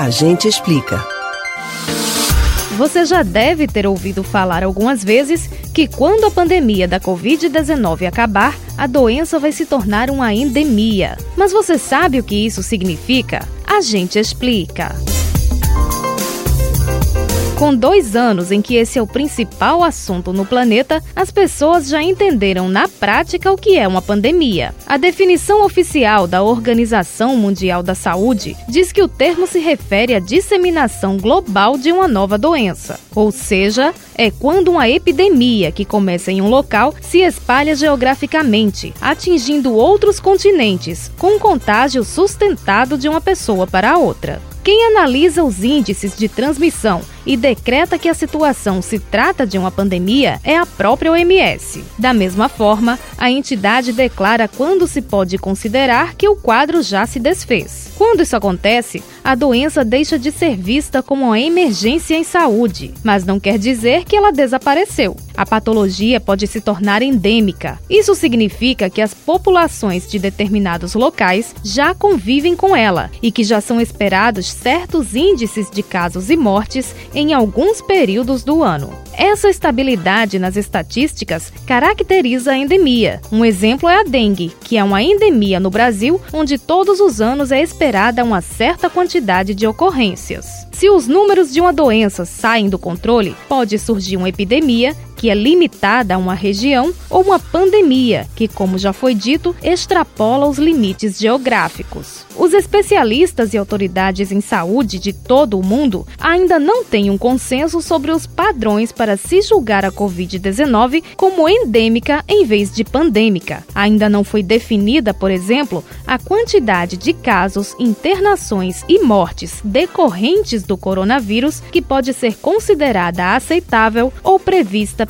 A gente explica. Você já deve ter ouvido falar algumas vezes que quando a pandemia da Covid-19 acabar, a doença vai se tornar uma endemia. Mas você sabe o que isso significa? A gente explica. Com dois anos em que esse é o principal assunto no planeta, as pessoas já entenderam na prática o que é uma pandemia. A definição oficial da Organização Mundial da Saúde diz que o termo se refere à disseminação global de uma nova doença, ou seja, é quando uma epidemia que começa em um local se espalha geograficamente, atingindo outros continentes, com contágio sustentado de uma pessoa para outra. Quem analisa os índices de transmissão e decreta que a situação se trata de uma pandemia é a própria OMS. Da mesma forma, a entidade declara quando se pode considerar que o quadro já se desfez. Quando isso acontece, a doença deixa de ser vista como uma emergência em saúde, mas não quer dizer que ela desapareceu. A patologia pode se tornar endêmica. Isso significa que as populações de determinados locais já convivem com ela e que já são esperados certos índices de casos e mortes em alguns períodos do ano. Essa estabilidade nas estatísticas caracteriza a endemia. Um exemplo é a dengue, que é uma endemia no Brasil, onde todos os anos é esperada uma certa quantidade de ocorrências. Se os números de uma doença saem do controle, pode surgir uma epidemia que é limitada a uma região, ou uma pandemia, que, como já foi dito, extrapola os limites geográficos. Os especialistas e autoridades em saúde de todo o mundo ainda não têm um consenso sobre os padrões para se julgar a Covid-19 como endêmica em vez de pandêmica. Ainda não foi definida, por exemplo, a quantidade de casos, internações e mortes decorrentes do coronavírus que pode ser considerada aceitável ou prevista